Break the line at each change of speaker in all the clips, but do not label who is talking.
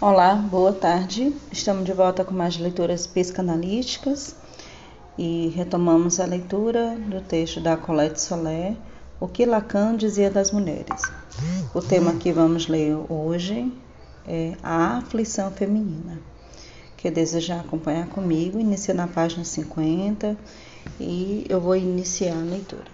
Olá, boa tarde. Estamos de volta com mais leituras psicanalíticas e retomamos a leitura do texto da Colette Soler, O que Lacan dizia das mulheres. O tema que vamos ler hoje é a aflição feminina. Que desejar acompanhar comigo, inicia na página 50 e eu vou iniciar a leitura.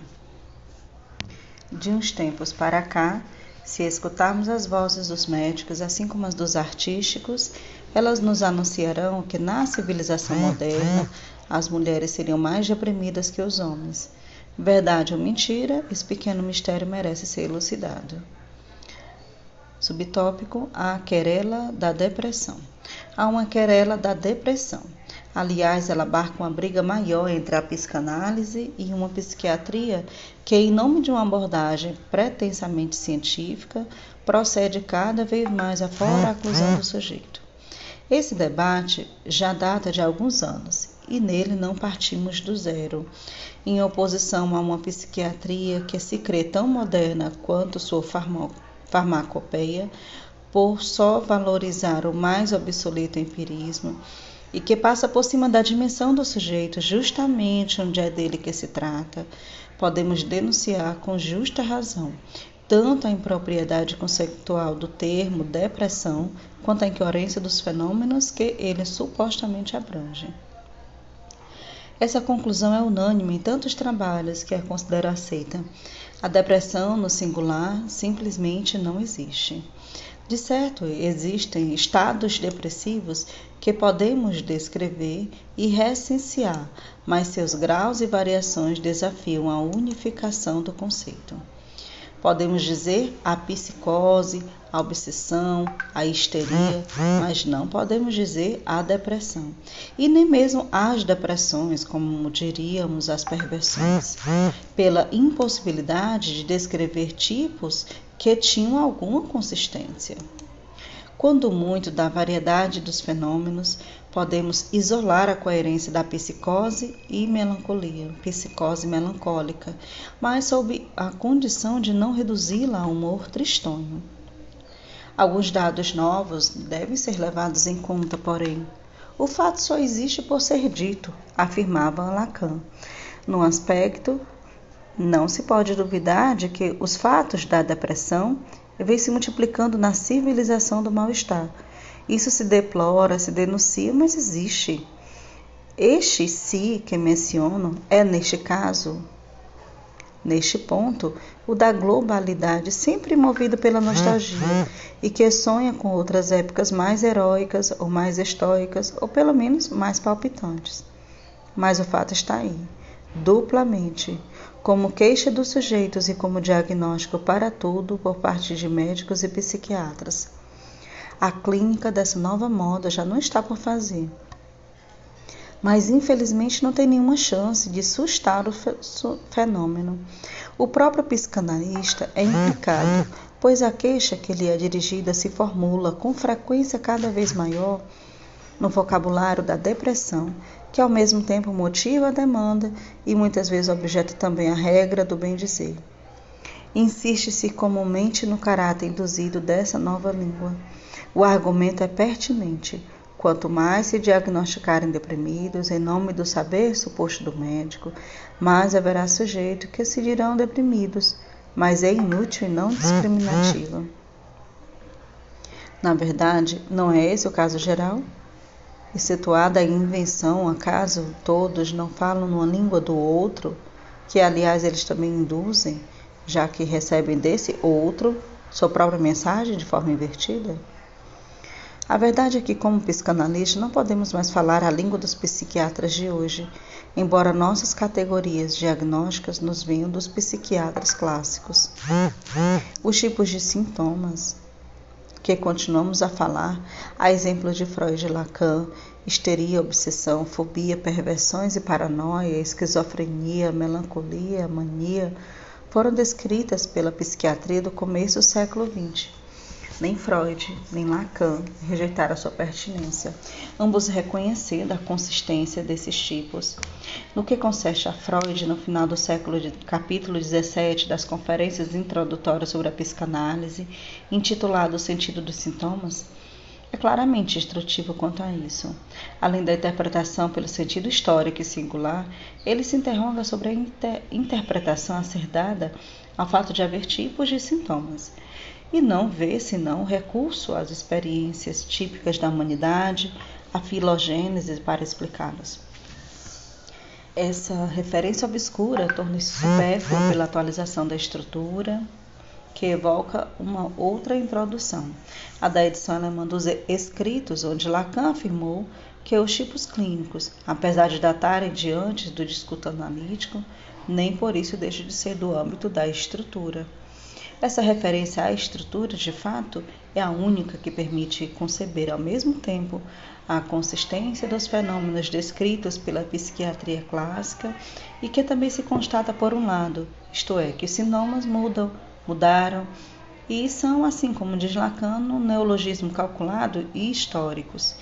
De uns tempos para cá, se escutarmos as vozes dos médicos, assim como as dos artísticos, elas nos anunciarão que na civilização moderna as mulheres seriam mais reprimidas que os homens. Verdade ou mentira, esse pequeno mistério merece ser elucidado. Subtópico: A querela da depressão. Há uma querela da depressão. Aliás, ela abarca uma briga maior entre a psicanálise e uma psiquiatria que, em nome de uma abordagem pretensamente científica, procede cada vez mais à fora-aclusão do sujeito. Esse debate já data de alguns anos e nele não partimos do zero. Em oposição a uma psiquiatria que se crê tão moderna quanto sua farmacopeia, por só valorizar o mais obsoleto empirismo, e que passa por cima da dimensão do sujeito, justamente onde é dele que se trata, podemos denunciar com justa razão tanto a impropriedade conceitual do termo depressão quanto a incoerência dos fenômenos que ele supostamente abrange. Essa conclusão é unânime em tantos trabalhos que a considero aceita. A depressão, no singular, simplesmente não existe. De certo, existem estados depressivos que podemos descrever e recensear, mas seus graus e variações desafiam a unificação do conceito. Podemos dizer a psicose, a obsessão, a histeria, mas não podemos dizer a depressão. E nem mesmo as depressões, como diríamos as perversões, pela impossibilidade de descrever tipos que tinham alguma consistência. Quando muito da variedade dos fenômenos, podemos isolar a coerência da psicose e melancolia, psicose melancólica, mas sob a condição de não reduzi-la a humor tristonho. Alguns dados novos devem ser levados em conta, porém. O fato só existe por ser dito, afirmava Lacan. No aspecto não se pode duvidar de que os fatos da depressão vêm se multiplicando na civilização do mal-estar. Isso se deplora, se denuncia, mas existe. Este si que menciono é, neste caso, neste ponto, o da globalidade, sempre movido pela nostalgia e que sonha com outras épocas mais heróicas ou mais estoicas, ou pelo menos mais palpitantes. Mas o fato está aí, duplamente como queixa dos sujeitos e como diagnóstico para tudo por parte de médicos e psiquiatras. A clínica dessa nova moda já não está por fazer. Mas infelizmente não tem nenhuma chance de sustar o fenômeno. O próprio psicanalista é implicado, pois a queixa que lhe é dirigida se formula com frequência cada vez maior no vocabulário da depressão, que ao mesmo tempo motiva a demanda e muitas vezes objeta também a regra do bem dizer. Insiste-se comumente no caráter induzido dessa nova língua. O argumento é pertinente. Quanto mais se diagnosticarem deprimidos em nome do saber suposto do médico, mais haverá sujeito que se dirão deprimidos, mas é inútil e não discriminativo. Na verdade, não é esse o caso geral? Excetuada a invenção, acaso todos não falam numa língua do outro, que aliás eles também induzem, já que recebem desse outro sua própria mensagem de forma invertida? A verdade é que, como psicanalista, não podemos mais falar a língua dos psiquiatras de hoje, embora nossas categorias diagnósticas nos venham dos psiquiatras clássicos. Os tipos de sintomas, que continuamos a falar, a exemplo de Freud e Lacan, histeria, obsessão, fobia, perversões e paranoia, esquizofrenia, melancolia, mania, foram descritas pela psiquiatria do começo do século XX. Nem Freud, nem Lacan rejeitaram sua pertinência, ambos reconhecendo a consistência desses tipos. No que concerne a Freud, no final do século de, capítulo 17 das conferências introdutórias sobre a psicanálise, intitulado O Sentido dos Sintomas, é claramente instrutivo quanto a isso. Além da interpretação pelo sentido histórico e singular, ele se interroga sobre a inter interpretação a ser dada ao fato de haver tipos de sintomas, e não vê senão recurso às experiências típicas da humanidade, a filogênese para explicá-las. Essa referência obscura torna-se supérflua pela atualização da estrutura, que evoca uma outra introdução, a da edição alemã dos Escritos, onde Lacan afirmou que os tipos clínicos, apesar de datarem de antes do discurso analítico, nem por isso deixam de ser do âmbito da estrutura. Essa referência à estrutura, de fato, é a única que permite conceber ao mesmo tempo a consistência dos fenômenos descritos pela psiquiatria clássica e que também se constata por um lado, isto é, que os sintomas mudam mudaram e são, assim como diz Lacan, neologismo calculado e históricos.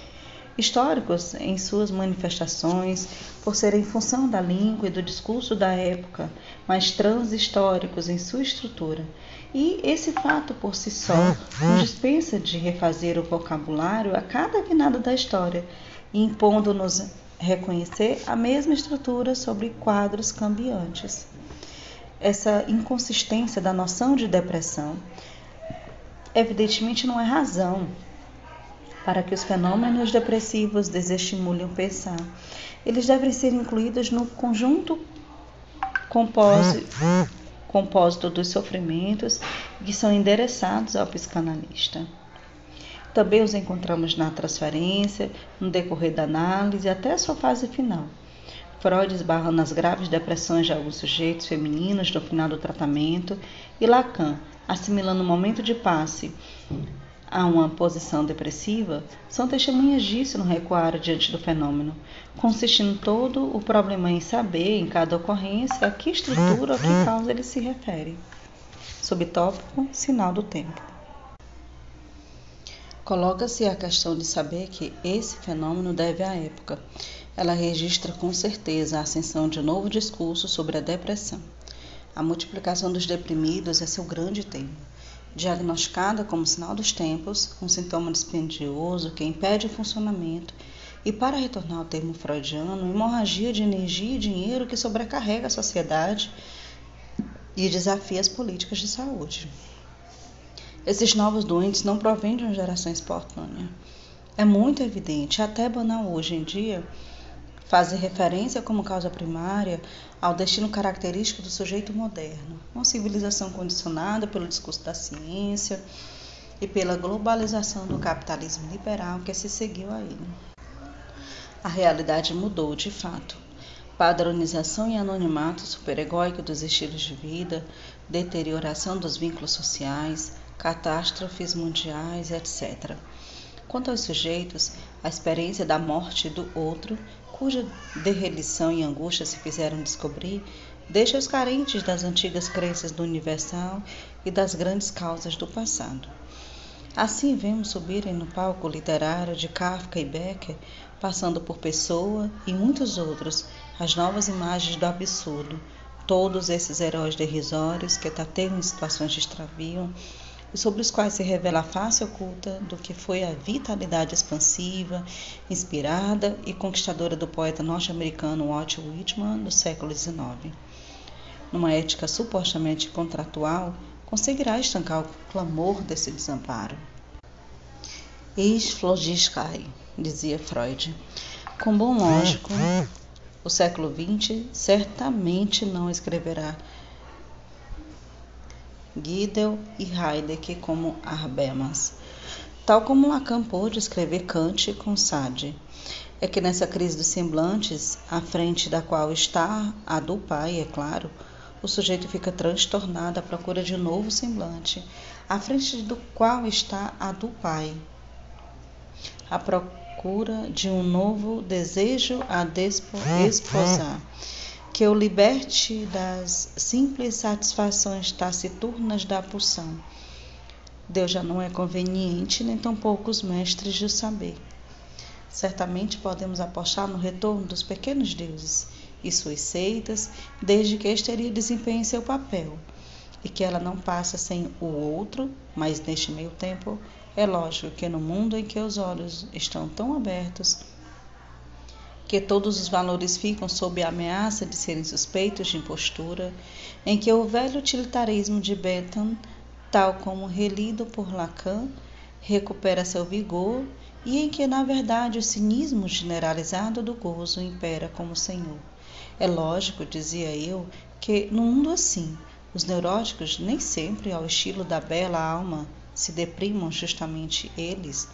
Históricos em suas manifestações, por serem função da língua e do discurso da época, mas transhistóricos em sua estrutura. E esse fato por si só nos dispensa de refazer o vocabulário a cada vinada da história, impondo-nos reconhecer a mesma estrutura sobre quadros cambiantes essa inconsistência da noção de depressão, evidentemente não é razão para que os fenômenos depressivos desestimulem o pensar. Eles devem ser incluídos no conjunto compósito, dos sofrimentos que são endereçados ao psicanalista. Também os encontramos na transferência, no decorrer da análise até a sua fase final. Freud esbarra nas graves depressões de alguns sujeitos femininos no final do tratamento e Lacan, assimilando o momento de passe a uma posição depressiva, são testemunhas disso no recuar diante do fenômeno, consistindo todo o problema em saber, em cada ocorrência, a que estrutura ou que causa ele se refere. Subtópico, sinal do tempo. Coloca-se a questão de saber que esse fenômeno deve à época, ela registra com certeza a ascensão de um novo discurso sobre a depressão. A multiplicação dos deprimidos é seu grande tema. Diagnosticada como sinal dos tempos, um sintoma dispendioso que impede o funcionamento e, para retornar ao termo freudiano, hemorragia de energia e dinheiro que sobrecarrega a sociedade e desafia as políticas de saúde. Esses novos doentes não provêm de uma geração espontânea. É muito evidente, até banal hoje em dia, fazem referência como causa primária ao destino característico do sujeito moderno, uma civilização condicionada pelo discurso da ciência e pela globalização do capitalismo liberal que se seguiu a ele. A realidade mudou de fato. Padronização e anonimato superegóico dos estilos de vida, deterioração dos vínculos sociais, catástrofes mundiais, etc. Quanto aos sujeitos, a experiência da morte do outro cuja derrelição e angústia se fizeram descobrir, deixa os carentes das antigas crenças do universal e das grandes causas do passado. Assim vemos subirem no palco literário de Kafka e Becker, passando por Pessoa e muitos outros, as novas imagens do absurdo, todos esses heróis derrisórios que tateiam em situações de extravio, e sobre os quais se revela a face oculta do que foi a vitalidade expansiva, inspirada e conquistadora do poeta norte-americano Walt Whitman do século XIX. Numa ética supostamente contratual, conseguirá estancar o clamor desse desamparo. Eis Flogiskai, dizia Freud. Com bom lógico, o século XX certamente não escreverá Gödel e Heidegger como Habermas, tal como Lacan pôde escrever Kant com Sade. É que nessa crise dos semblantes, à frente da qual está a do pai, é claro, o sujeito fica transtornado à procura de um novo semblante, à frente do qual está a do pai, à procura de um novo desejo a desposar que o liberte das simples satisfações taciturnas da pulsão. Deus já não é conveniente, nem tampouco os mestres do saber. Certamente podemos apostar no retorno dos pequenos deuses e suas seitas, desde que Esteria desempenhe seu papel, e que ela não passa sem o outro, mas neste meio tempo É lógico que no mundo em que os olhos estão tão abertos que todos os valores ficam sob a ameaça de serem suspeitos de impostura, em que o velho utilitarismo de Bentham, tal como relido por Lacan, recupera seu vigor e em que, na verdade, o cinismo generalizado do gozo impera como senhor. É lógico, dizia eu, que no mundo assim, os neuróticos nem sempre ao estilo da bela alma se deprimam justamente eles,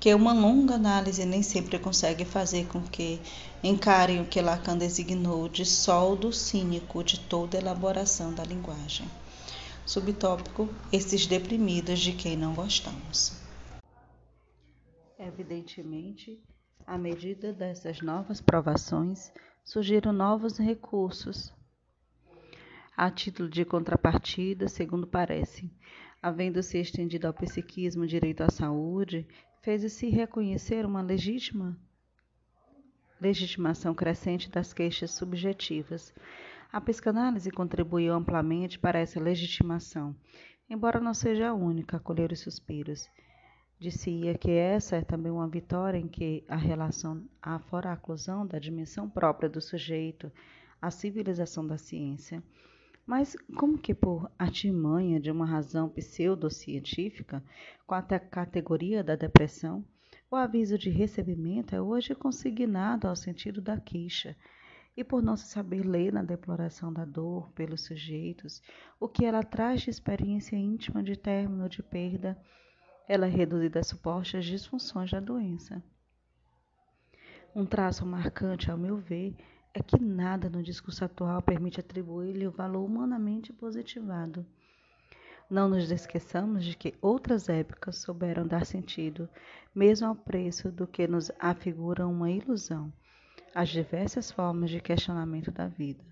que uma longa análise nem sempre consegue fazer com que encarem o que Lacan designou de soldo cínico de toda elaboração da linguagem. Subtópico: esses deprimidos de quem não gostamos. Evidentemente, à medida dessas novas provações, surgiram novos recursos. A título de contrapartida, segundo parece, havendo-se estendido ao psiquismo o direito à saúde, fez-se reconhecer uma legítima legitimação crescente das queixas subjetivas. A psicanálise contribuiu amplamente para essa legitimação, embora não seja a única a colher os suspiros. Dizia que essa é também uma vitória em que a relação afora a oclusão da dimensão própria do sujeito, a civilização da ciência. Mas como que por artimanha de uma razão pseudocientífica, com a categoria da depressão, o aviso de recebimento é hoje consignado ao sentido da queixa, e por não se saber ler na deploração da dor pelos sujeitos, o que ela traz de experiência íntima de término de perda, ela é reduzida a supostas disfunções da doença. Um traço marcante, ao meu ver, é que nada no discurso atual permite atribuir-lhe o valor humanamente positivado. Não nos esqueçamos de que outras épocas souberam dar sentido, mesmo ao preço do que nos afigura uma ilusão, às diversas formas de questionamento da vida.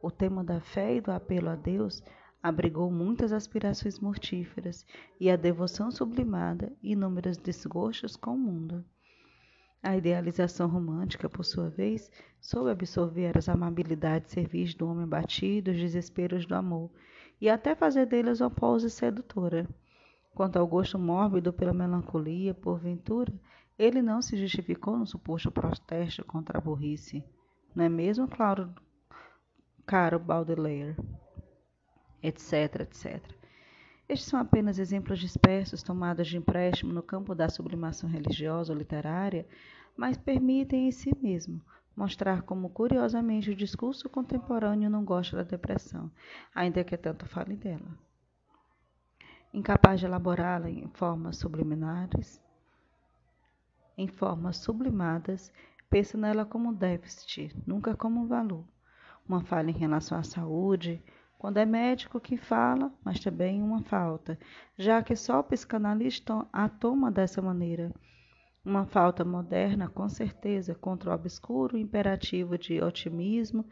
O tema da fé e do apelo a Deus abrigou muitas aspirações mortíferas e a devoção sublimada inúmeros desgostos com o mundo. A idealização romântica, por sua vez, soube absorver as amabilidades servis do homem batido, os desesperos do amor, e até fazer deles uma pose sedutora. Quanto ao gosto mórbido pela melancolia, porventura, ele não se justificou no suposto protesto contra a burrice. Não é mesmo, claro, caro Baudelaire? etc, etc. Estes são apenas exemplos dispersos tomados de empréstimo no campo da sublimação religiosa ou literária, mas permitem em si mesmo mostrar como curiosamente o discurso contemporâneo não gosta da depressão, ainda que tanto fale dela. Incapaz de elaborá-la em formas subliminares, em formas sublimadas, pensa nela como um déficit, nunca como um valor. Uma falha em relação à saúde, quando é médico que fala, mas também uma falta, já que só o psicanalista a toma dessa maneira. Uma falta moderna, com certeza, contra o obscuro imperativo de otimismo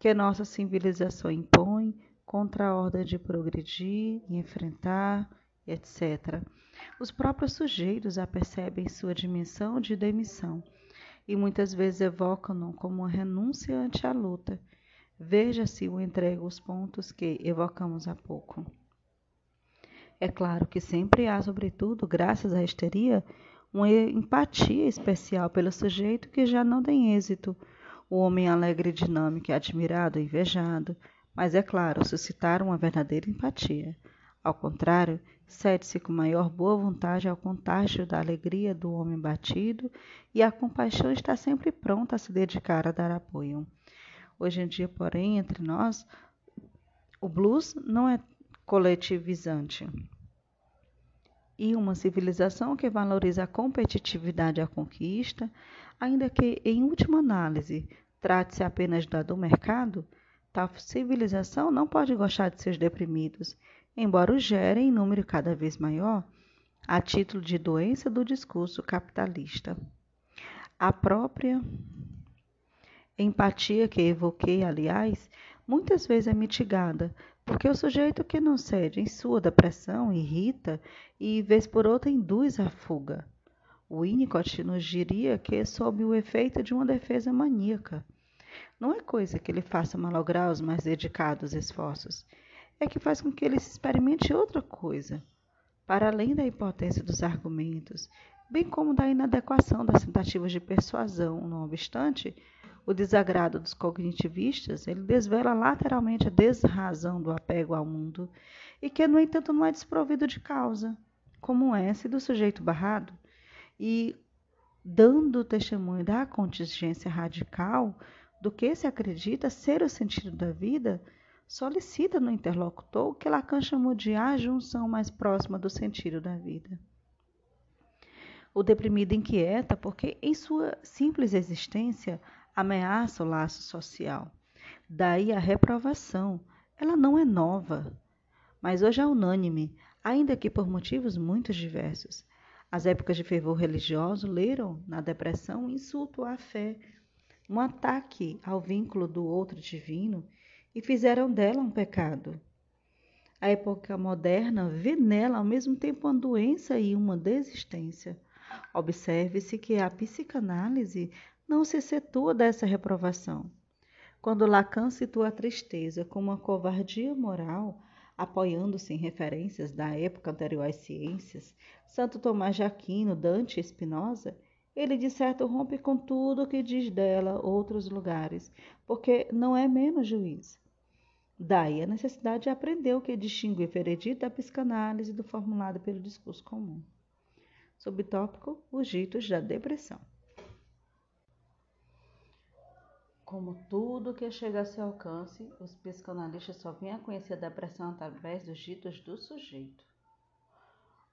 que nossa civilização impõe contra a ordem de progredir, enfrentar, etc. Os próprios sujeitos a percebem sua dimensão de demissão e muitas vezes evocam-no como uma renúncia ante a luta Veja se o entrego os pontos que evocamos há pouco. É claro que sempre há, sobretudo, graças à histeria, uma empatia especial pelo sujeito que já não tem êxito, o homem alegre, dinâmico, admirado, invejado, mas é claro, suscitar uma verdadeira empatia. Ao contrário, cede-se com maior boa vontade ao contágio da alegria do homem batido e a compaixão está sempre pronta a se dedicar a dar apoio. Hoje em dia, porém, entre nós, o blues não é coletivizante. E uma civilização que valoriza a competitividade e a conquista, ainda que, em última análise, trate-se apenas da do mercado, tal civilização não pode gostar de seus deprimidos, embora os gerem em número cada vez maior, a título de doença do discurso capitalista. A própria Empatia que evoquei, aliás, muitas vezes é mitigada, porque o sujeito que não cede em sua depressão irrita e, vez por outra, induz a fuga. O Winnicott nos diria que é sob o efeito de uma defesa maníaca. Não é coisa que ele faça malograr os mais dedicados esforços, é que faz com que ele se experimente outra coisa, para além da impotência dos argumentos, bem como da inadequação das tentativas de persuasão. Não obstante, o desagrado dos cognitivistas, ele desvela lateralmente a desrazão do apego ao mundo e que, no entanto, não é desprovido de causa, como essa do sujeito barrado. E, dando testemunho da contingência radical do que se acredita ser o sentido da vida, solicita no interlocutor o que Lacan chamou de a junção mais próxima do sentido da vida. O deprimido inquieta porque, em sua simples existência, ameaça o laço social. Daí a reprovação. Ela não é nova, mas hoje é unânime, ainda que por motivos muito diversos. As épocas de fervor religioso leram na depressão um insulto à fé, um ataque ao vínculo do outro divino e fizeram dela um pecado. A época moderna vê nela ao mesmo tempo uma doença e uma desistência. Observe-se que a psicanálise não se setua dessa reprovação. Quando Lacan situa a tristeza como uma covardia moral, apoiando-se em referências da época anterior às ciências, Santo Tomás de Aquino, Dante e Spinoza, ele de certo rompe com tudo o que diz dela outros lugares, porque não é menos juiz. Daí a necessidade de aprender o que distingue o veredito da psicanálise do formulado pelo discurso comum. Subtópico: os ditos da depressão. Como tudo que chega a seu alcance, os psicanalistas só vêm a conhecer a depressão através dos ditos do sujeito.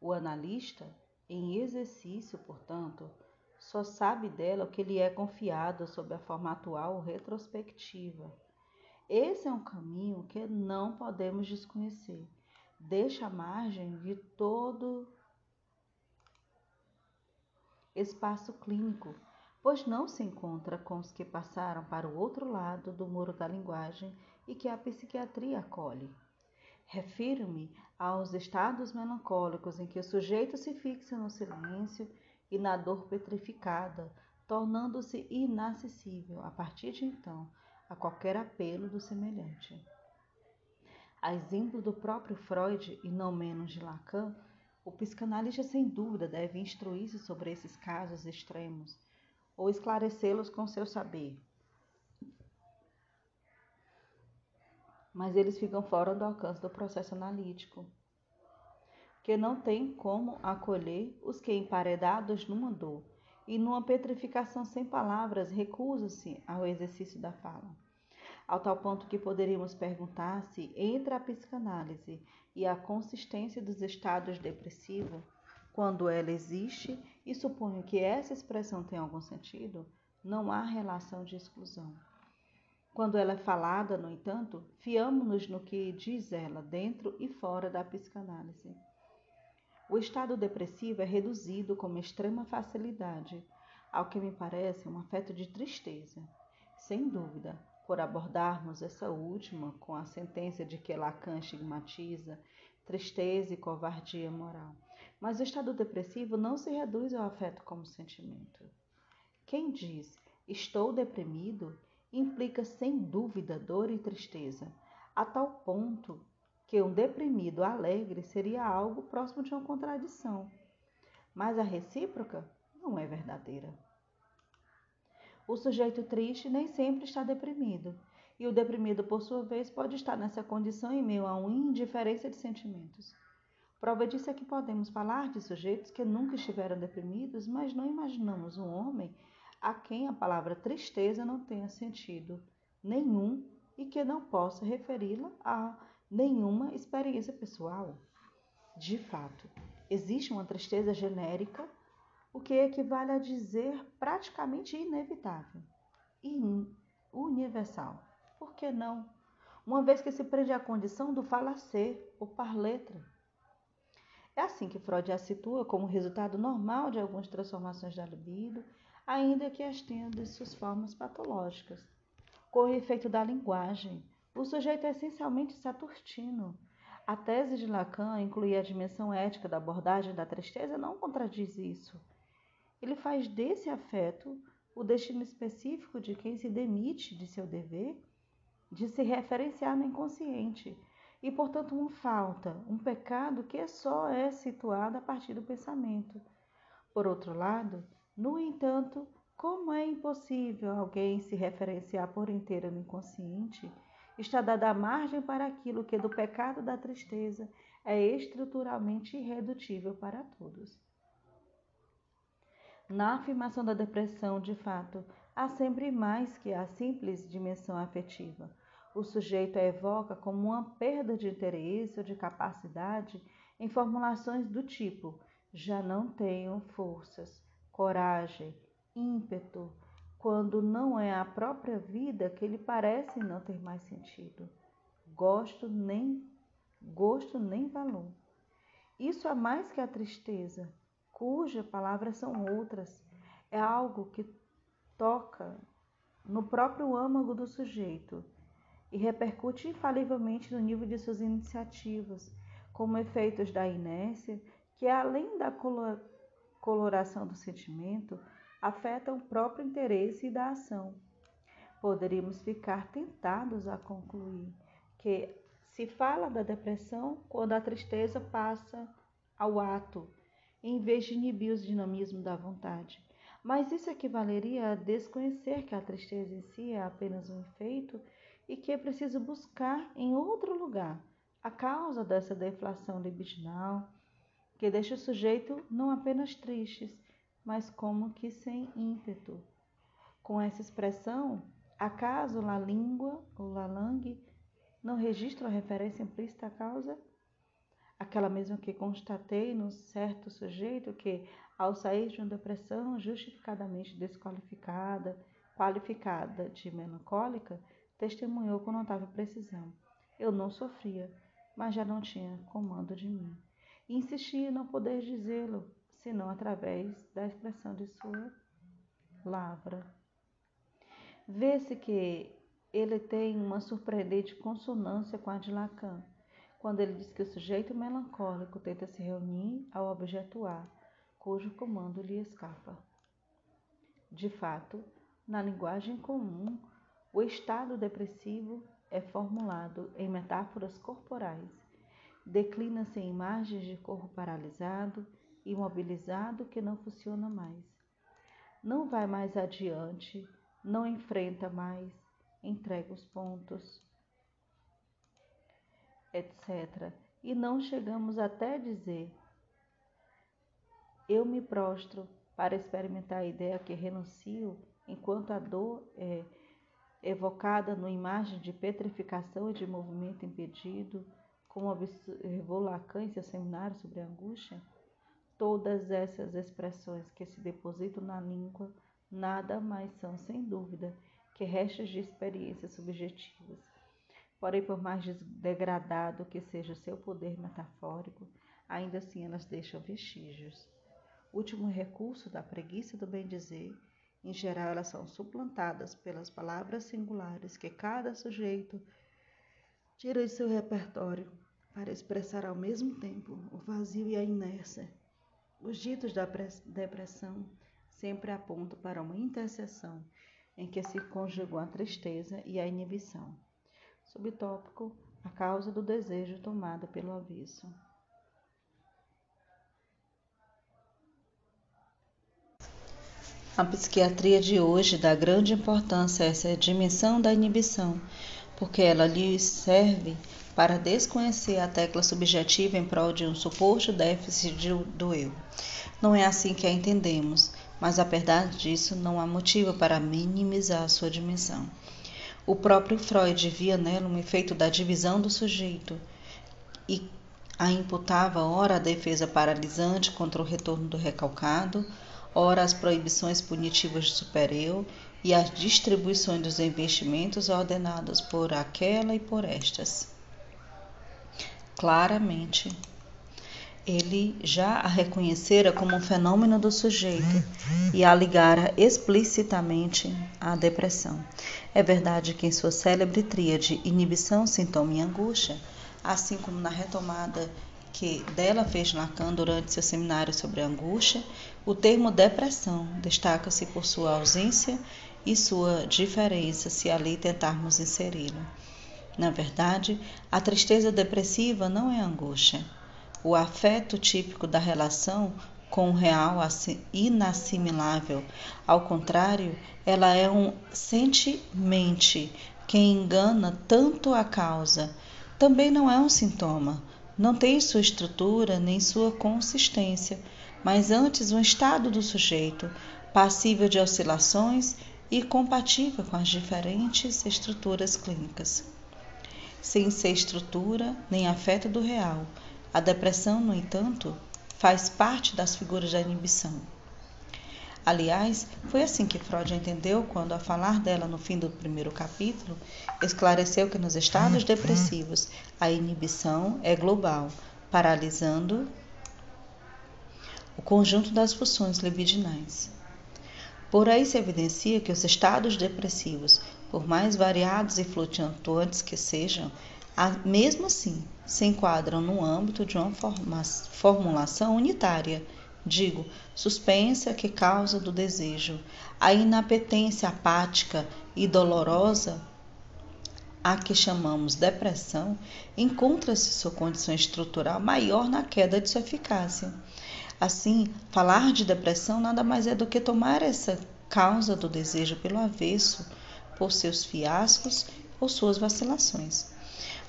O analista, em exercício, portanto, só sabe dela o que lhe é confiado sob a forma atual ou retrospectiva esse é um caminho que não podemos desconhecer. Deixa a margem de todo espaço clínico, pois não se encontra com os que passaram para o outro lado do muro da linguagem e que a psiquiatria acolhe. Refiro-me aos estados melancólicos em que o sujeito se fixa no silêncio e na dor petrificada, tornando-se inacessível a partir de então a qualquer apelo do semelhante. A exemplo do próprio Freud e não menos de Lacan, o psicanalista sem dúvida deve instruir-se sobre esses casos extremos ou esclarecê-los com seu saber. Mas eles ficam fora do alcance do processo analítico, que não tem como acolher os que, emparedados numa dor, e numa petrificação sem palavras recusa-se ao exercício da fala. Ao tal ponto que poderíamos perguntar se, entre a psicanálise e a consistência dos estados depressivos, quando ela existe, e suponho que essa expressão tem algum sentido, não há relação de exclusão. Quando ela é falada, no entanto, fiamos-nos no que diz ela, dentro e fora da psicanálise. O estado depressivo é reduzido com extrema facilidade ao que me parece um afeto de tristeza. Sem dúvida, por abordarmos essa última com a sentença de que Lacan estigmatiza tristeza e covardia moral. Mas o estado depressivo não se reduz ao afeto como sentimento. Quem diz estou deprimido implica sem dúvida dor e tristeza, a tal ponto que um deprimido alegre seria algo próximo de uma contradição. Mas a recíproca não é verdadeira. O sujeito triste nem sempre está deprimido, e o deprimido, por sua vez, pode estar nessa condição em meio a uma indiferença de sentimentos. Prova disso é que podemos falar de sujeitos que nunca estiveram deprimidos, mas não imaginamos um homem a quem a palavra tristeza não tenha sentido nenhum e que não possa referi-la a nenhuma experiência pessoal. De fato, existe uma tristeza genérica, o que equivale a dizer praticamente inevitável e universal. Por que não? Uma vez que se prende à condição do falacer ou par letra. É assim que Freud a situa como resultado normal de algumas transformações da libido, ainda que as tenha de suas formas patológicas. Com o efeito da linguagem, o sujeito é essencialmente saturtino. A tese de Lacan incluir a dimensão ética da abordagem da tristeza não contradiz isso. Ele faz desse afeto o destino específico de quem se demite de seu dever de se referenciar no inconsciente e, portanto, uma falta, um pecado que só é situado a partir do pensamento. Por outro lado, no entanto, como é impossível alguém se referenciar por inteiro no inconsciente, está dada a margem para aquilo que do pecado da tristeza é estruturalmente irredutível para todos. Na afirmação da depressão, de fato, há sempre mais que a simples dimensão afetiva. O sujeito a evoca como uma perda de interesse ou de capacidade em formulações do tipo: já não tenho forças, coragem, ímpeto, quando não é a própria vida que lhe parece não ter mais sentido. Gosto nem gosto nem valor. Isso é mais que a tristeza, cuja palavras são outras. É algo que toca no próprio âmago do sujeito e repercute infalivelmente no nível de suas iniciativas, como efeitos da inércia, que além da coloração do sentimento, afetam o próprio interesse e da ação. Poderíamos ficar tentados a concluir que se fala da depressão quando a tristeza passa ao ato, em vez de inibir o dinamismo da vontade. Mas isso equivaleria a desconhecer que a tristeza em si é apenas um efeito e que é preciso buscar em outro lugar a causa dessa deflação libidinal que deixa o sujeito não apenas tristes, mas como que sem ímpeto. Com essa expressão, acaso la língua ou la langue não registra a referência implícita à causa? Aquela mesma que constatei no certo sujeito que, ao sair de uma depressão justificadamente desqualificada, qualificada de melancólica, testemunhou com notável precisão. Eu não sofria, mas já não tinha comando de mim. E insistia em não poder dizê-lo, senão através da expressão de sua lavra. Vê-se que ele tem uma surpreendente consonância com a de Lacan, quando ele diz que o sujeito melancólico tenta se reunir ao objeto A, cujo comando lhe escapa. De fato, na linguagem comum, o estado depressivo é formulado em metáforas corporais, declina-se em imagens de corpo paralisado imobilizado que não funciona mais. Não vai mais adiante, não enfrenta mais, entrega os pontos, etc. E não chegamos até dizer: eu me prostro para experimentar a ideia que renuncio, enquanto a dor é evocada numa imagem de petrificação e de movimento impedido, como observou Lacan em seu seminário sobre a angústia. Todas essas expressões que se depositam na língua nada mais são, sem dúvida, que restos de experiências subjetivas. Porém, por mais degradado que seja o seu poder metafórico, ainda assim elas deixam vestígios. Último recurso da preguiça do bem-dizer, em geral elas são suplantadas pelas palavras singulares que cada sujeito tira de seu repertório para expressar ao mesmo tempo o vazio e a inércia os ditos da depressão sempre apontam para uma interseção em que se conjugam a tristeza e a inibição. Subtópico: a causa do desejo tomada pelo avesso. A psiquiatria de hoje dá grande importância a essa dimensão da inibição, porque ela lhe serve para desconhecer a tecla subjetiva em prol de um suposto déficit do eu. Não é assim que a entendemos, mas apesar disso, não há motivo para minimizar a sua dimensão. O próprio Freud via nela um efeito da divisão do sujeito e a imputava ora a defesa paralisante contra o retorno do recalcado, ora as proibições punitivas do superior e as distribuições dos investimentos ordenadas por aquela e por estas claramente. Ele já a reconhecera como um fenômeno do sujeito e a ligara explicitamente à depressão. É verdade que em sua célebre tríade inibição, sintoma e angústia, assim como na retomada que dela fez Lacan durante seu seminário sobre angústia, o termo depressão destaca-se por sua ausência e sua diferença, se ali tentarmos inseri-lo. Na verdade, a tristeza depressiva não é angústia. O afeto típico da relação com o real inassimilável. Ao contrário, ela é um sentimente que engana tanto a causa. Também não é um sintoma, não tem sua estrutura nem sua consistência, mas antes um estado do sujeito, passível de oscilações e compatível com as diferentes estruturas clínicas sem ser estrutura nem afeto do real. A depressão, no entanto, faz parte das figuras da inibição. Aliás, foi assim que Freud entendeu quando, ao falar dela no fim do primeiro capítulo, esclareceu que nos estados depressivos a inibição é global, paralisando o conjunto das funções libidinais. Por aí se evidencia que os estados depressivos por mais variados e flutuantes que sejam, mesmo assim se enquadram no âmbito de uma formulação unitária, digo, suspensa que causa do desejo. A inapetência apática e dolorosa, a que chamamos depressão, encontra-se sua condição estrutural maior na queda de sua eficácia. Assim, falar de depressão nada mais é do que tomar essa causa do desejo pelo avesso por seus fiascos ou suas vacilações.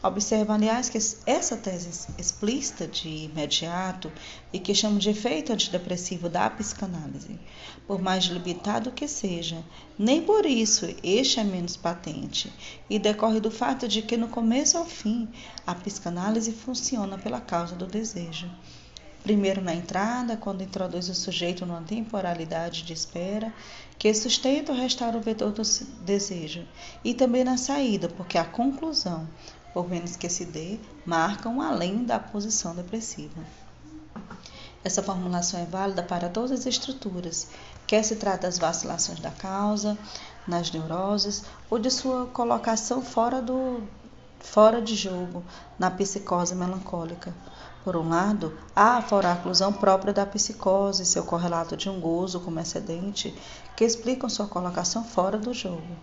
Observa, aliás, que essa tese explícita de imediato e que chamo de efeito antidepressivo da psicanálise, por mais limitado que seja, nem por isso este é menos patente e decorre do fato de que, no começo ao fim, a psicanálise funciona pela causa do desejo. Primeiro na entrada, quando introduz o sujeito numa temporalidade de espera, que sustenta ou restaura o vetor do desejo, e também na saída, porque a conclusão, por menos que se dê, marca um além da posição depressiva. Essa formulação é válida para todas as estruturas, quer se trate das vacilações da causa, nas neuroses, ou de sua colocação fora, do, fora de jogo, na psicose melancólica. Por um lado, há a foraclusão própria da psicose, seu correlato de um gozo como excedente, que explicam sua colocação fora do jogo.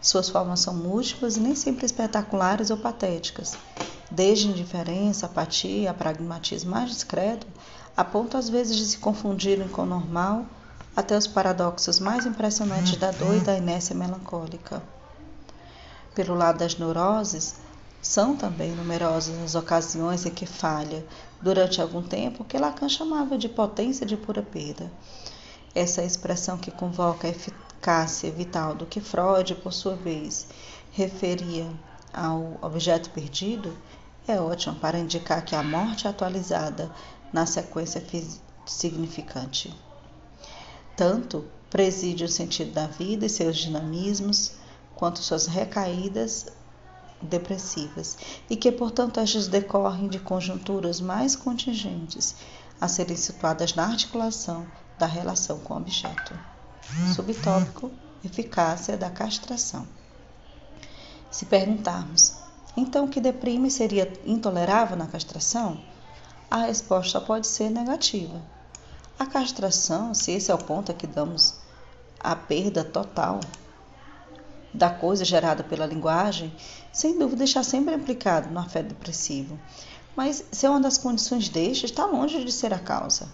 Suas formas são múltiplas e nem sempre espetaculares ou patéticas, desde indiferença, apatia, pragmatismo mais discreto, a ponto às vezes de se confundirem com o normal, até os paradoxos mais impressionantes da dor e da inércia melancólica. Pelo lado das neuroses, são também numerosas as ocasiões em que falha, durante algum tempo, o que Lacan chamava de potência de pura perda. Essa expressão que convoca a eficácia vital do que Freud, por sua vez, referia ao objeto perdido, é ótima para indicar que a morte é atualizada na sequência significante. Tanto preside o sentido da vida e seus dinamismos, quanto suas recaídas depressivas e que, portanto, estas decorrem de conjunturas mais contingentes a serem situadas na articulação da relação com o objeto. Subtópico: Eficácia da castração. Se perguntarmos, então o que deprime seria intolerável na castração? A resposta pode ser negativa. A castração, se esse é o ponto a que damos a perda total da coisa gerada pela linguagem, sem dúvida está sempre implicado no afeto depressivo. Mas se é uma das condições deste, está longe de ser a causa.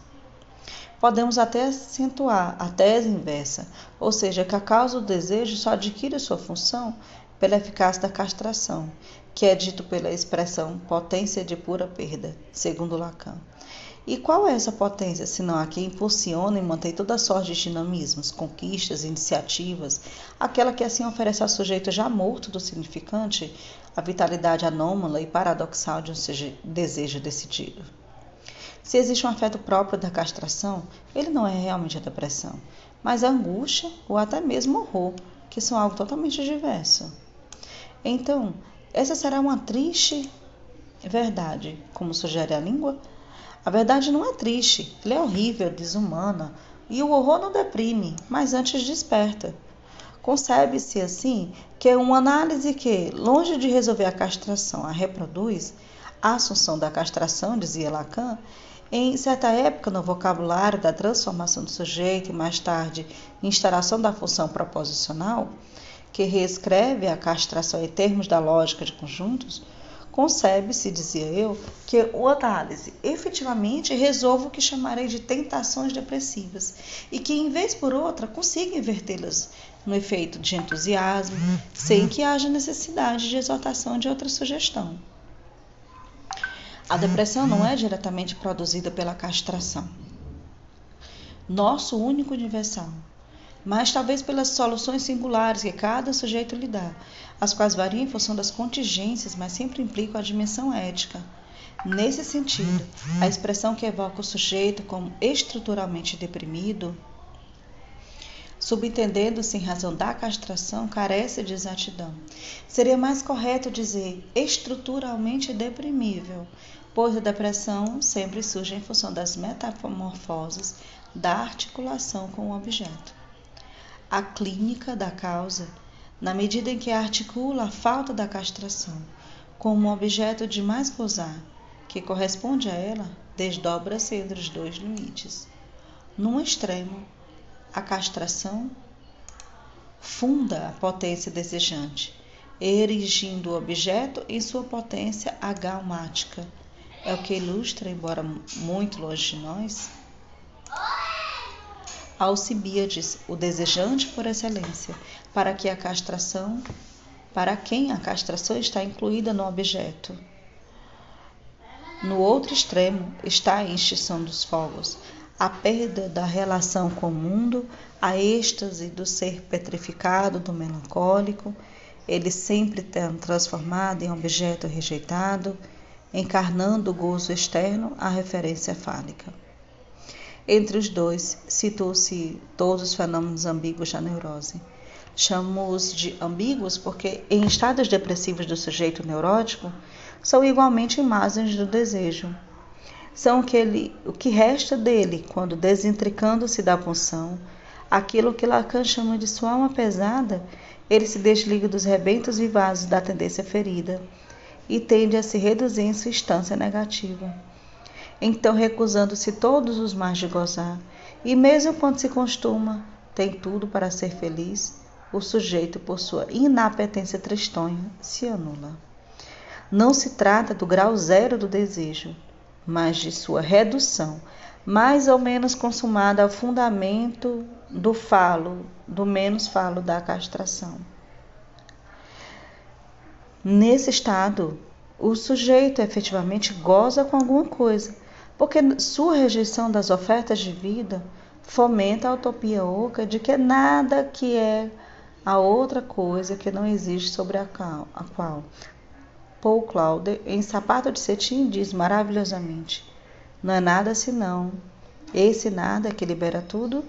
Podemos até acentuar a tese inversa, ou seja, que a causa do desejo só adquire sua função pela eficácia da castração, que é dito pela expressão potência de pura perda, segundo Lacan. E qual é essa potência, senão a que impulsiona e mantém toda sorte de dinamismos, conquistas, iniciativas, aquela que assim oferece ao sujeito já morto do significante a vitalidade anômala e paradoxal de um desejo decidido? Se existe um afeto próprio da castração, ele não é realmente a depressão, mas a angústia ou até mesmo horror, que são algo totalmente diverso. Então, essa será uma triste verdade, como sugere a língua? A verdade não é triste, ela é horrível, desumana, e o horror não deprime, mas antes desperta. Concebe-se assim que é uma análise que, longe de resolver a castração, a reproduz, a assunção da castração, dizia Lacan, em certa época no vocabulário da transformação do sujeito e mais tarde instalação da função proposicional, que reescreve a castração em termos da lógica de conjuntos, concebe-se, dizia eu, que o análise efetivamente resolva o que chamarei de tentações depressivas e que, em vez por outra, consiga invertê-las no efeito de entusiasmo, sem que haja necessidade de exaltação de outra sugestão. A depressão não é diretamente produzida pela castração. Nosso único universal, mas talvez pelas soluções singulares que cada sujeito lhe dá, as quais variam em função das contingências, mas sempre implicam a dimensão ética. Nesse sentido, a expressão que evoca o sujeito como estruturalmente deprimido subentendendo-se em razão da castração, carece de exatidão. Seria mais correto dizer estruturalmente deprimível, pois a depressão sempre surge em função das metamorfoses da articulação com o objeto. A clínica da causa, na medida em que articula a falta da castração como um objeto de mais gozar, que corresponde a ela, desdobra-se entre os dois limites. Num extremo, a castração funda a potência desejante, erigindo o objeto em sua potência agalmática. É o que ilustra, embora muito longe de nós, Alcibíades, o desejante por excelência, para que a castração, para quem a castração está incluída no objeto. No outro extremo está a extinção dos fogos, a perda da relação com o mundo, a êxtase do ser petrificado, do melancólico, ele sempre transformado em objeto rejeitado, encarnando o gozo externo, a referência fálica. Entre os dois, citou-se todos os fenômenos ambíguos da neurose. Chamamos de ambíguos porque, em estados depressivos do sujeito neurótico, são igualmente imagens do desejo, são aquele, o que resta dele quando, desintricando-se da punção, aquilo que Lacan chama de sua alma pesada, ele se desliga dos rebentos vasos da tendência ferida e tende a se reduzir em sua instância negativa. Então, recusando-se todos os mais de gozar, e mesmo quando se costuma, tem tudo para ser feliz, o sujeito, por sua inapetência tristonha, se anula. Não se trata do grau zero do desejo, mas de sua redução, mais ou menos consumada ao fundamento do falo, do menos falo da castração. Nesse estado, o sujeito efetivamente goza com alguma coisa, porque sua rejeição das ofertas de vida fomenta a utopia oca de que nada que é a outra coisa que não existe sobre a qual, a qual Paul Claude, em Sapato de Cetim, diz maravilhosamente: Não é nada senão esse nada que libera tudo,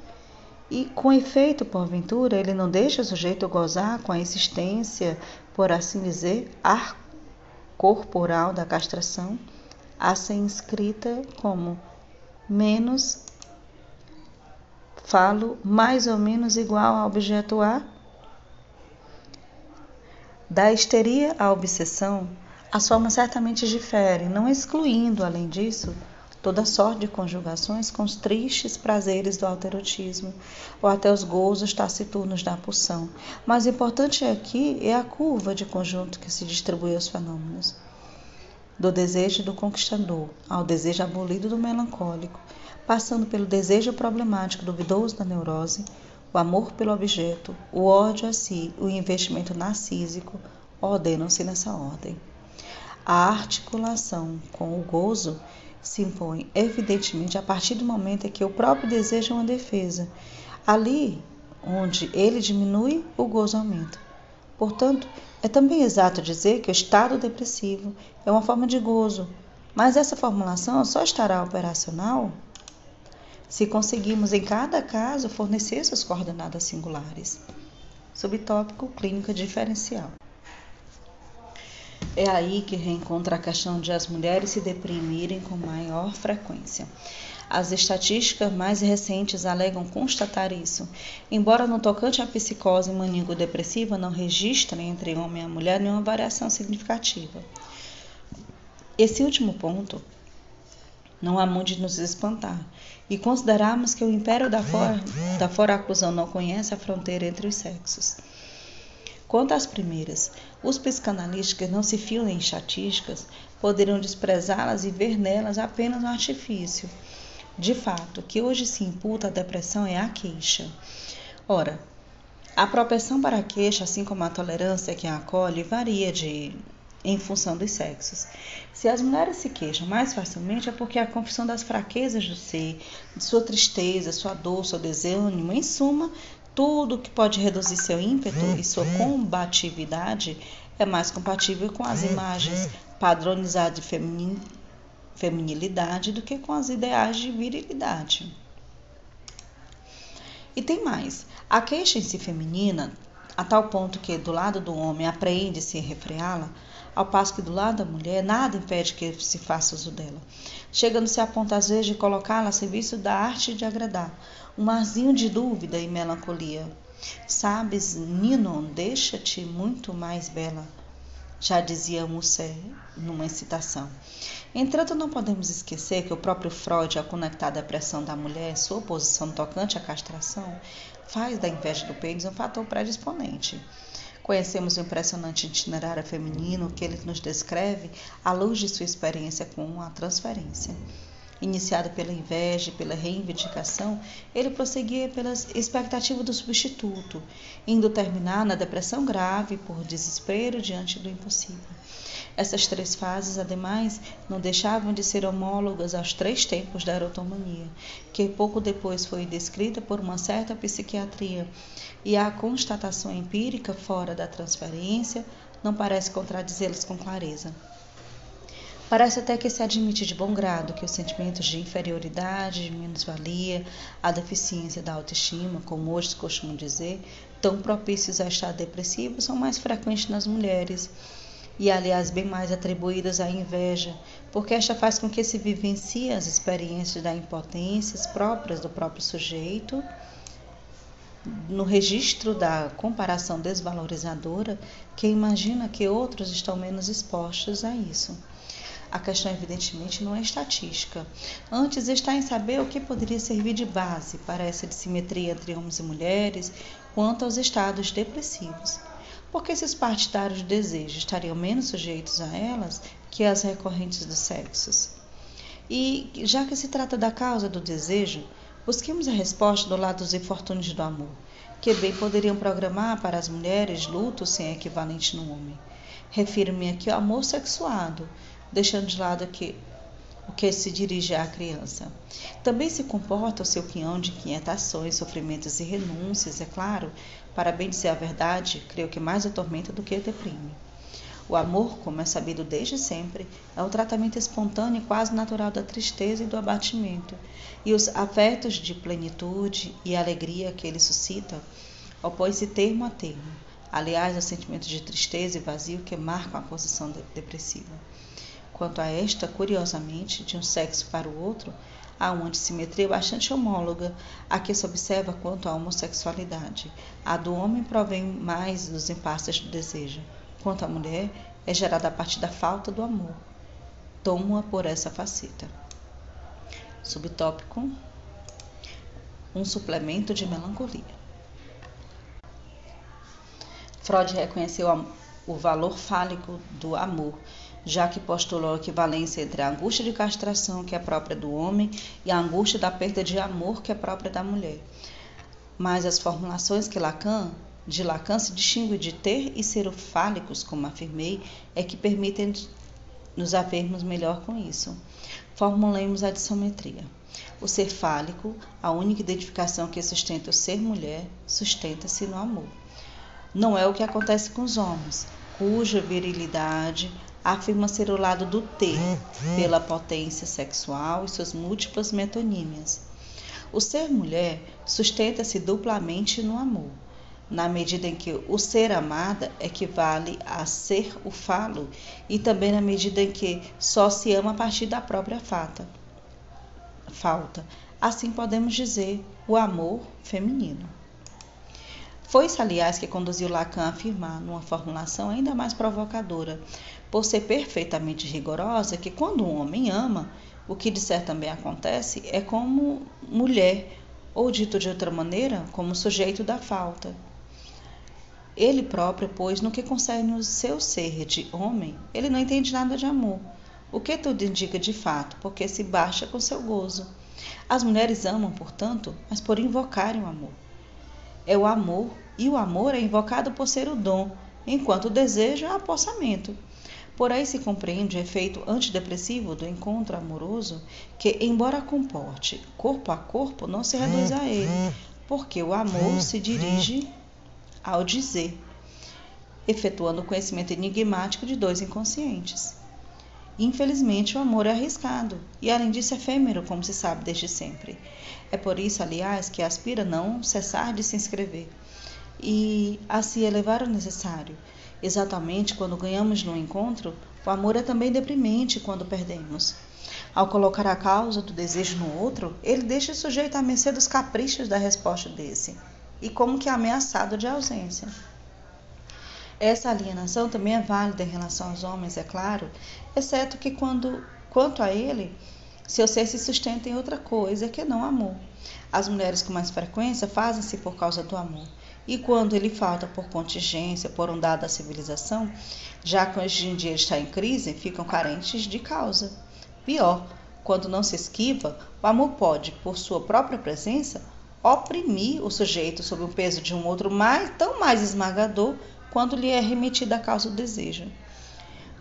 e com efeito, porventura, ele não deixa o sujeito gozar com a existência, por assim dizer, ar corporal da castração, a ser inscrita como menos falo mais ou menos igual ao objeto A? Da histeria à obsessão, as formas certamente diferem, não excluindo, além disso, toda sorte de conjugações com os tristes prazeres do alterotismo, ou até os gozos taciturnos da pulsão. Mas o importante aqui é a curva de conjunto que se distribui aos fenômenos. Do desejo do conquistador ao desejo abolido do melancólico, passando pelo desejo problemático duvidoso da neurose, o amor pelo objeto, o ódio a si, o investimento narcísico, ordenam-se nessa ordem. A articulação com o gozo se impõe, evidentemente, a partir do momento em que o próprio desejo é uma defesa. Ali onde ele diminui, o gozo aumenta. Portanto, é também exato dizer que o estado depressivo é uma forma de gozo, mas essa formulação só estará operacional se conseguirmos, em cada caso, fornecer suas coordenadas singulares. Subtópico Clínica Diferencial. É aí que reencontra a questão de as mulheres se deprimirem com maior frequência. As estatísticas mais recentes alegam constatar isso, embora no tocante à psicose maníaco-depressiva não registrem entre homem e mulher nenhuma variação significativa. Esse último ponto não há muito de nos espantar, e considerarmos que o império da, for, da foraclusão não conhece a fronteira entre os sexos. Quanto às primeiras, os psicanalistas não se fiam em estatísticas poderiam desprezá-las e ver nelas apenas um artifício. De fato, o que hoje se imputa à depressão é a queixa. Ora, a propensão para a queixa, assim como a tolerância que a acolhe, varia de em função dos sexos. Se as mulheres se queixam mais facilmente é porque a confissão das fraquezas do ser, de sua tristeza, sua dor, seu desânimo, em suma, tudo que pode reduzir seu ímpeto e sua combatividade é mais compatível com as imagens padronizadas de femin feminilidade do que com as ideais de virilidade. E tem mais: a queixa em si feminina, a tal ponto que do lado do homem apreende-se refreá-la, ao passo que do lado da mulher nada impede que se faça uso dela, chegando-se a ponto às vezes de colocá-la a serviço da arte de agradar, um marzinho de dúvida e melancolia. Sabes, Ninon, deixa-te muito mais bela, já dizia Musset numa citação. Entretanto, não podemos esquecer que o próprio Freud, ao conectar a depressão da mulher, sua posição tocante à castração, faz da inveja do pênis um fator predisponente. Conhecemos o impressionante itinerário feminino que ele nos descreve à luz de sua experiência com a transferência. Iniciado pela inveja e pela reivindicação, ele prosseguia pela expectativa do substituto, indo terminar na depressão grave por desespero diante do impossível. Essas três fases, ademais, não deixavam de ser homólogas aos três tempos da erotomania, que pouco depois foi descrita por uma certa psiquiatria, e a constatação empírica fora da transferência não parece contradizê-las com clareza. Parece até que se admite de bom grado que os sentimentos de inferioridade, de menos-valia, a deficiência da autoestima, como hoje se costuma dizer, tão propícios a estado depressivo, são mais frequentes nas mulheres e, aliás, bem mais atribuídas à inveja, porque esta faz com que se vivencie as experiências da impotência próprias do próprio sujeito, no registro da comparação desvalorizadora, que imagina que outros estão menos expostos a isso. A questão, evidentemente, não é estatística. Antes está em saber o que poderia servir de base para essa dissimetria entre homens e mulheres quanto aos estados depressivos porque esses partidários de desejo estariam menos sujeitos a elas que as recorrentes dos sexos. E já que se trata da causa do desejo, busquemos a resposta do lado dos infortúnios do amor, que bem poderiam programar para as mulheres luto sem equivalente no homem. Refiro-me aqui ao amor sexuado, deixando de lado que o que se dirige à criança. Também se comporta o seu quinhão de inquietações, sofrimentos e renúncias, é claro, para bem dizer a verdade, creio que mais atormenta do que deprime. O amor, como é sabido desde sempre, é o tratamento espontâneo e quase natural da tristeza e do abatimento, e os afetos de plenitude e alegria que ele suscita opõe-se termo a termo, aliás, ao sentimento de tristeza e vazio que marcam a posição depressiva. Quanto a esta, curiosamente, de um sexo para o outro, há uma dissimetria bastante homóloga a que se observa quanto à homossexualidade. A do homem provém mais dos impasses do desejo, quanto à mulher é gerada a partir da falta do amor. Tomo-a por essa faceta. Subtópico: Um suplemento de melancolia. Freud reconheceu o valor fálico do amor já que postulou a equivalência entre a angústia de castração, que é própria do homem, e a angústia da perda de amor, que é própria da mulher. Mas as formulações que Lacan, de Lacan se distinguem de ter e ser fálicos, como afirmei, é que permitem nos havermos melhor com isso. Formulemos a dissometria. O ser fálico, a única identificação que sustenta o ser mulher, sustenta-se no amor. Não é o que acontece com os homens, cuja virilidade, afirma ser o lado do ter, pela potência sexual e suas múltiplas metonímias. O ser mulher sustenta-se duplamente no amor, na medida em que o ser amada equivale a ser o falo e também na medida em que só se ama a partir da própria fata, falta. Assim podemos dizer o amor feminino. Foi isso, aliás, que conduziu Lacan a afirmar, numa formulação ainda mais provocadora, por ser perfeitamente rigorosa, que quando um homem ama, o que disser também acontece, é como mulher, ou dito de outra maneira, como sujeito da falta. Ele próprio, pois, no que concerne o seu ser de homem, ele não entende nada de amor. O que tudo indica de fato, porque se baixa com seu gozo. As mulheres amam, portanto, mas por invocarem o amor. É o amor, e o amor é invocado por ser o dom, enquanto o desejo é apossamento. Por aí se compreende o efeito antidepressivo do encontro amoroso, que, embora comporte corpo a corpo, não se reduz a ele, porque o amor se dirige ao dizer, efetuando o conhecimento enigmático de dois inconscientes. Infelizmente, o amor é arriscado e, além disso, efêmero, como se sabe desde sempre. É por isso, aliás, que aspira não cessar de se inscrever e a se elevar o necessário. Exatamente quando ganhamos no encontro, o amor é também deprimente quando perdemos. Ao colocar a causa do desejo no outro, ele deixa o sujeito à mercê dos caprichos da resposta desse e como que ameaçado de ausência. Essa alienação também é válida em relação aos homens, é claro, exceto que quando, quanto a ele, seu ser se sustenta em outra coisa que não amor. As mulheres com mais frequência fazem-se por causa do amor. E quando ele falta por contingência, por um dado da civilização, já que hoje em dia está em crise, ficam carentes de causa. Pior, quando não se esquiva, o amor pode, por sua própria presença, oprimir o sujeito sob o peso de um outro mais, tão mais esmagador quando lhe é remetida a causa do desejo.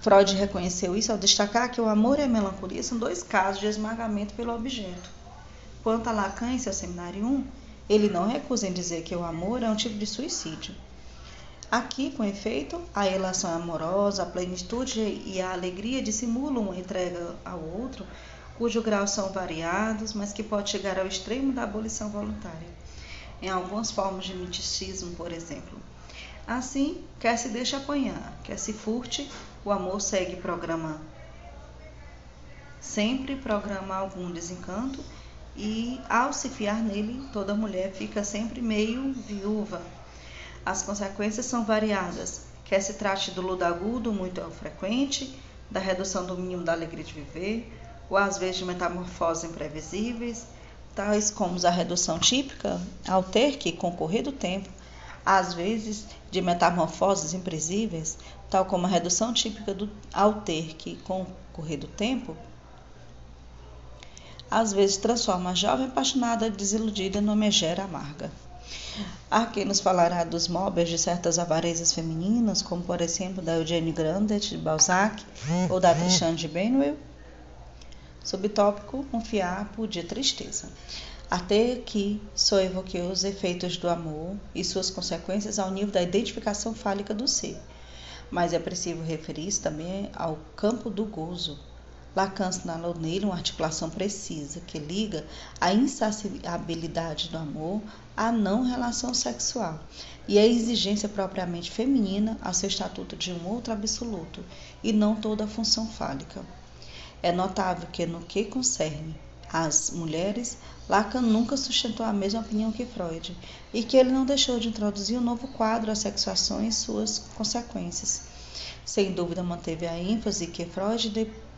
Freud reconheceu isso ao destacar que o amor e a melancolia são dois casos de esmagamento pelo objeto. Quanto a Lacan em seu seminário 1, ele não recusa em dizer que o amor é um tipo de suicídio. Aqui, com efeito, a relação amorosa, a plenitude e a alegria dissimulam uma entrega ao outro cujo grau são variados, mas que pode chegar ao extremo da abolição voluntária, em algumas formas de misticismo, por exemplo. Assim, quer se deixe apanhar, quer se furte, o amor segue programa sempre programa algum desencanto e ao se fiar nele, toda mulher fica sempre meio viúva. As consequências são variadas, quer se trate do ludo agudo muito frequente, da redução do mínimo da alegria de viver, ou às vezes de metamorfoses imprevisíveis, tais como a redução típica, ao ter que concorrer do tempo, às vezes de metamorfoses imprevisíveis, tal como a redução típica do, ao ter que concorrer do tempo, às vezes transforma a jovem apaixonada desiludida numa megera amarga. Há quem nos falará dos móveis de certas avarezas femininas, como por exemplo da Eugênie Grandet de Balzac ou da Tristan de Benwell, Subtópico: um fiapo de tristeza. Até aqui só evoquei os efeitos do amor e suas consequências ao nível da identificação fálica do ser. Mas é preciso referir-se também ao campo do gozo. Lacan assinalou nele uma articulação precisa que liga a insaciabilidade do amor à não relação sexual e a exigência propriamente feminina ao seu estatuto de um outro absoluto e não toda a função fálica. É notável que, no que concerne às mulheres, Lacan nunca sustentou a mesma opinião que Freud e que ele não deixou de introduzir um novo quadro à sexuação e suas consequências. Sem dúvida, manteve a ênfase que Freud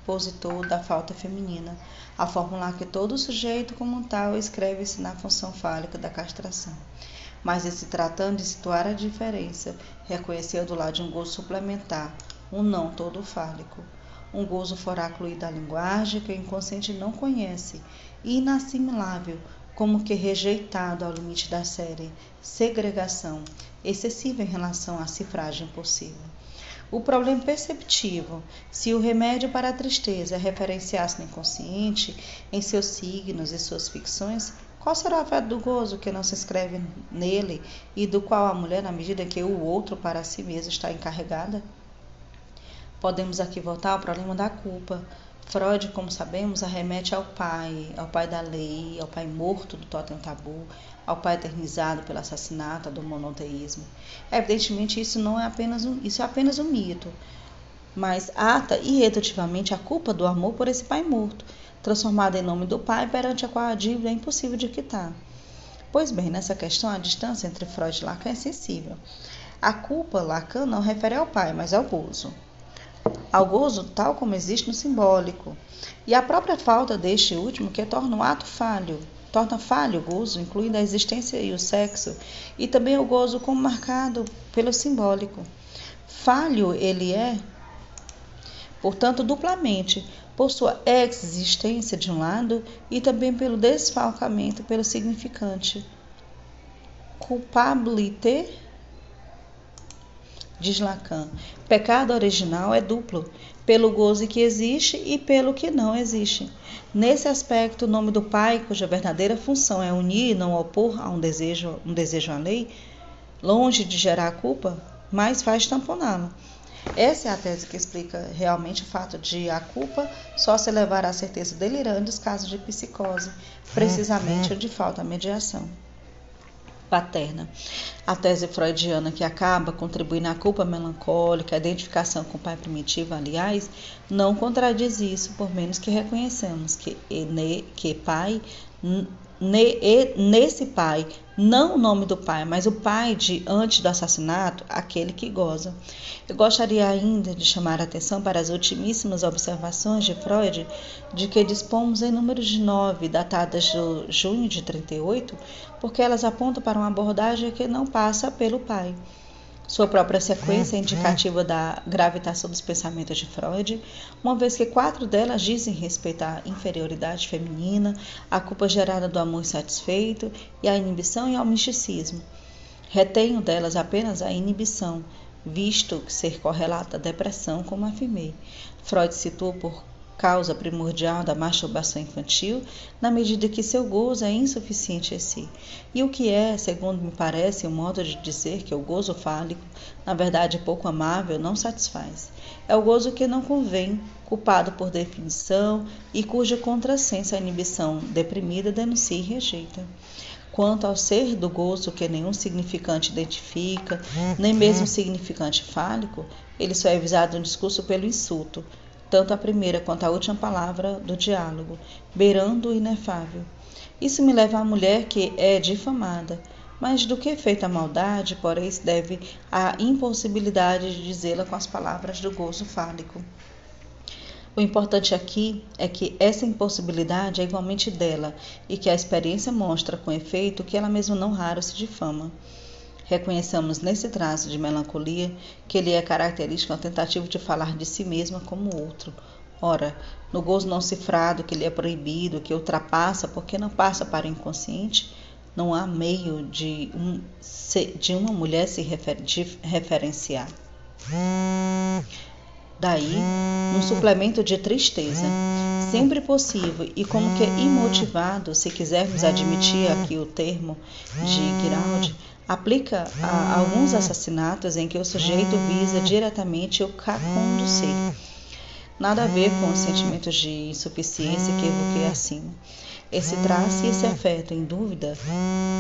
depositou da falta feminina, a formular que todo sujeito como tal escreve-se na função fálica da castração. Mas, se tratando de situar a diferença, reconheceu do lado de um gosto suplementar, um não todo fálico um gozo foráculo da linguagem que o inconsciente não conhece, inassimilável, como que rejeitado ao limite da série, segregação, excessiva em relação à cifragem possível. O problema perceptivo, se o remédio para a tristeza referenciar-se no inconsciente, em seus signos e suas ficções, qual será o afeto do gozo que não se escreve nele e do qual a mulher, na medida que o outro para si mesmo está encarregada? Podemos aqui voltar ao problema da culpa. Freud, como sabemos, arremete ao pai, ao pai da lei, ao pai morto do totem tabu, ao pai eternizado pelo assassinato do monoteísmo. Evidentemente, isso não é apenas um, isso é apenas um mito, mas ata irredutivamente a culpa do amor por esse pai morto, transformado em nome do pai perante a qual a dívida é impossível de quitar. Pois bem, nessa questão a distância entre Freud e Lacan é sensível. A culpa Lacan não refere ao pai, mas ao gozo ao gozo tal como existe no simbólico, e a própria falta deste último que torna o ato falho, torna falho o gozo, incluindo a existência e o sexo, e também o gozo como marcado pelo simbólico. Falho ele é, portanto, duplamente, por sua existência de um lado e também pelo desfalcamento pelo significante. Culpabilité diz Lacan. Pecado original é duplo, pelo gozo que existe e pelo que não existe. Nesse aspecto, o nome do Pai, cuja verdadeira função é unir e não opor a um desejo, um desejo à lei, longe de gerar culpa, mais faz tamponá-la. Essa é a tese que explica realmente o fato de a culpa só se levar à certeza delirante nos casos de psicose, precisamente onde falta a mediação paterna. A tese freudiana que acaba contribuindo à culpa melancólica, a identificação com o pai primitivo, aliás, não contradiz isso, por menos que reconheçamos que, que pai nesse pai, não o nome do pai, mas o pai de antes do assassinato, aquele que goza. Eu gostaria ainda de chamar a atenção para as ultimíssimas observações de Freud, de que dispomos em número de nove, datadas de junho de 38, porque elas apontam para uma abordagem que não passa pelo pai. Sua própria sequência é indicativa da gravitação dos pensamentos de Freud, uma vez que quatro delas dizem respeito à inferioridade feminina, à culpa gerada do amor insatisfeito e à inibição e ao misticismo. Retenho delas apenas a inibição, visto ser correlata à depressão, como afirmei. Freud citou por causa primordial da masturbação infantil, na medida que seu gozo é insuficiente em si. E o que é, segundo me parece, um modo de dizer que o gozo fálico, na verdade pouco amável, não satisfaz. É o gozo que não convém, culpado por definição e cuja contrassenso a inibição deprimida denuncia e rejeita. Quanto ao ser do gozo que nenhum significante identifica, nem mesmo significante fálico, ele só é visado no discurso pelo insulto, tanto a primeira quanto a última palavra do diálogo, beirando o inefável. Isso me leva à mulher que é difamada, mas do que é feita a maldade, porém, se deve à impossibilidade de dizê-la com as palavras do gozo fálico. O importante aqui é que essa impossibilidade é igualmente dela e que a experiência mostra com efeito que ela mesma não raro se difama. Reconheçamos nesse traço de melancolia que ele é característico a tentativa de falar de si mesma como outro. Ora, no gozo não cifrado que lhe é proibido, que ultrapassa porque não passa para o inconsciente, não há meio de, um, de uma mulher se refer, de referenciar. Daí, um suplemento de tristeza, sempre possível e como que imotivado, se quisermos admitir aqui o termo de Giraldi, aplica a alguns assassinatos em que o sujeito visa diretamente o cacum do ser. Nada a ver com os sentimentos de insuficiência que evoquei acima. Esse traço e esse afeto, em dúvida,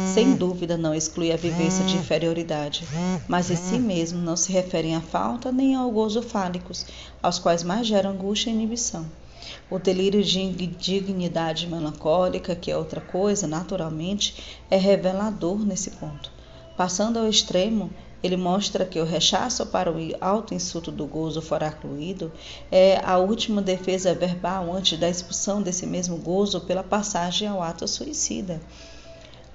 sem dúvida não exclui a vivência de inferioridade, mas em si mesmo não se referem à falta nem ao gozo fálicos, aos quais mais geram angústia e inibição. O delírio de dignidade melancólica, que é outra coisa, naturalmente, é revelador nesse ponto. Passando ao extremo, ele mostra que o rechaço para o alto insulto do gozo foracluído é a última defesa verbal antes da expulsão desse mesmo gozo pela passagem ao ato suicida.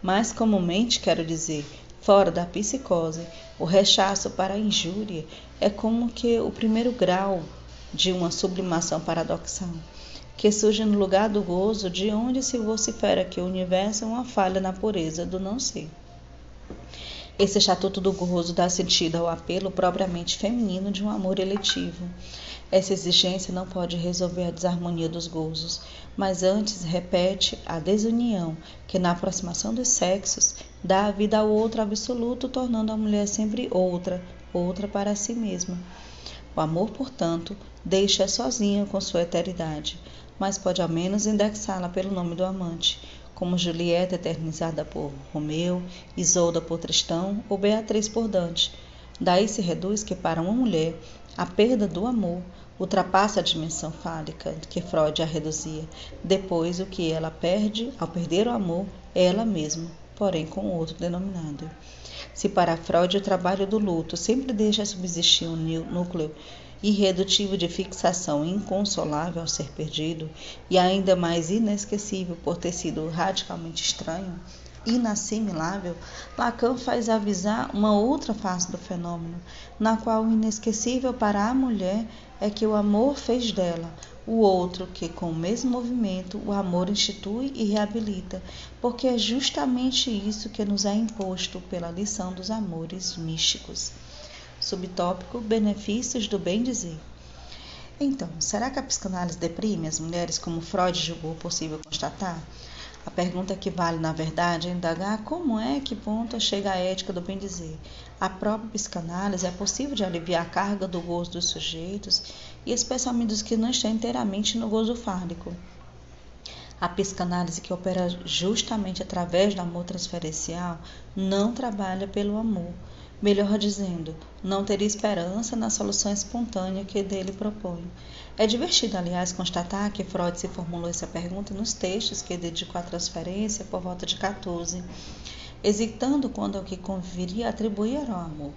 Mais comumente, quero dizer, fora da psicose, o rechaço para a injúria é como que o primeiro grau de uma sublimação paradoxal, que surge no lugar do gozo de onde se vocifera que o universo é uma falha na pureza do não ser. Esse estatuto do gozo dá sentido ao apelo propriamente feminino de um amor eletivo. Essa exigência não pode resolver a desarmonia dos gozos, mas antes repete a desunião que, na aproximação dos sexos, dá a vida ao outro absoluto, tornando a mulher sempre outra, outra para si mesma. O amor, portanto, deixa sozinha com sua eternidade, mas pode ao menos indexá-la pelo nome do amante, como Julieta eternizada por Romeu, Isolda por Tristão ou Beatriz por Dante. Daí se reduz que para uma mulher a perda do amor ultrapassa a dimensão fálica que Freud a reduzia. Depois, o que ela perde ao perder o amor é ela mesma, porém com outro denominado. Se para Freud o trabalho do luto sempre deixa subsistir um núcleo irredutível de fixação inconsolável ao ser perdido e ainda mais inesquecível por ter sido radicalmente estranho, inassimilável, Lacan faz avisar uma outra face do fenômeno, na qual o inesquecível para a mulher é que o amor fez dela, o outro que, com o mesmo movimento, o amor institui e reabilita, porque é justamente isso que nos é imposto pela lição dos amores místicos. Subtópico: Benefícios do bem dizer. Então, será que a psicanálise deprime as mulheres como Freud julgou possível constatar? A pergunta que vale, na verdade, é indagar como é que ponto chega a ética do bem dizer. A própria psicanálise é possível de aliviar a carga do gozo dos sujeitos e especialmente dos que não estão inteiramente no gozo fálico. A psicanálise que opera justamente através do amor transferencial não trabalha pelo amor, melhor dizendo, não teria esperança na solução espontânea que dele propõe. É divertido, aliás, constatar que Freud se formulou essa pergunta nos textos que dedicou à transferência por volta de 14, hesitando quando ao que conviria atribuir ao amor.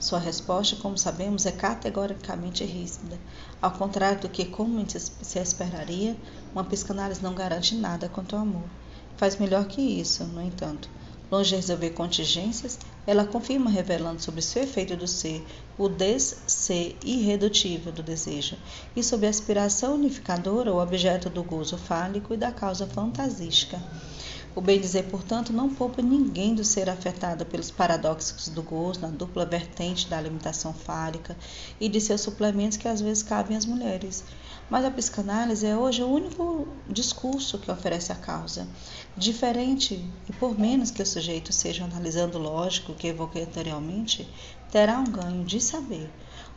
Sua resposta, como sabemos, é categoricamente ríspida. Ao contrário do que comumente se esperaria, uma psicanálise não garante nada quanto ao amor. Faz melhor que isso, no entanto. Longe de resolver contingências, ela confirma revelando sobre seu efeito do ser o des-ser irredutível do desejo e sobre a aspiração unificadora o objeto do gozo fálico e da causa fantasística. O bem dizer, portanto, não poupa ninguém do ser afetado pelos paradoxos do gozo na dupla vertente da alimentação fálica e de seus suplementos que às vezes cabem às mulheres. Mas a psicanálise é hoje o único discurso que oferece a causa. Diferente e por menos que o sujeito seja analisando lógico que evoquei anteriormente, terá um ganho de saber.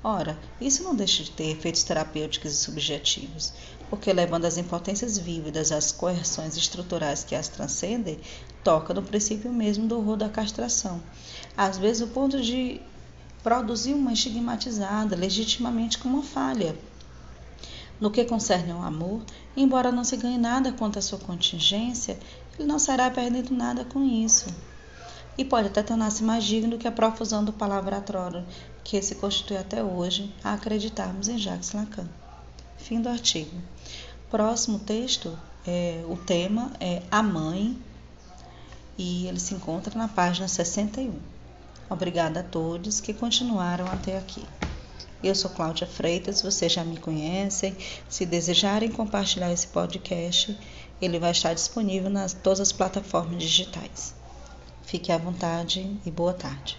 Ora, isso não deixa de ter efeitos terapêuticos e subjetivos, porque levando as impotências vívidas às coerções estruturais que as transcendem, toca no princípio mesmo do horror da castração. Às vezes o ponto de produzir uma estigmatizada legitimamente como uma falha no que concerne ao amor, embora não se ganhe nada quanto à sua contingência, ele não será perdendo nada com isso. E pode até tornar-se mais digno que a profusão do palavratório que se constitui até hoje a acreditarmos em Jacques Lacan. Fim do artigo. Próximo texto, é, o tema é A Mãe, e ele se encontra na página 61. Obrigada a todos que continuaram até aqui. Eu sou Cláudia Freitas, vocês já me conhecem. Se desejarem compartilhar esse podcast, ele vai estar disponível nas todas as plataformas digitais. Fique à vontade e boa tarde.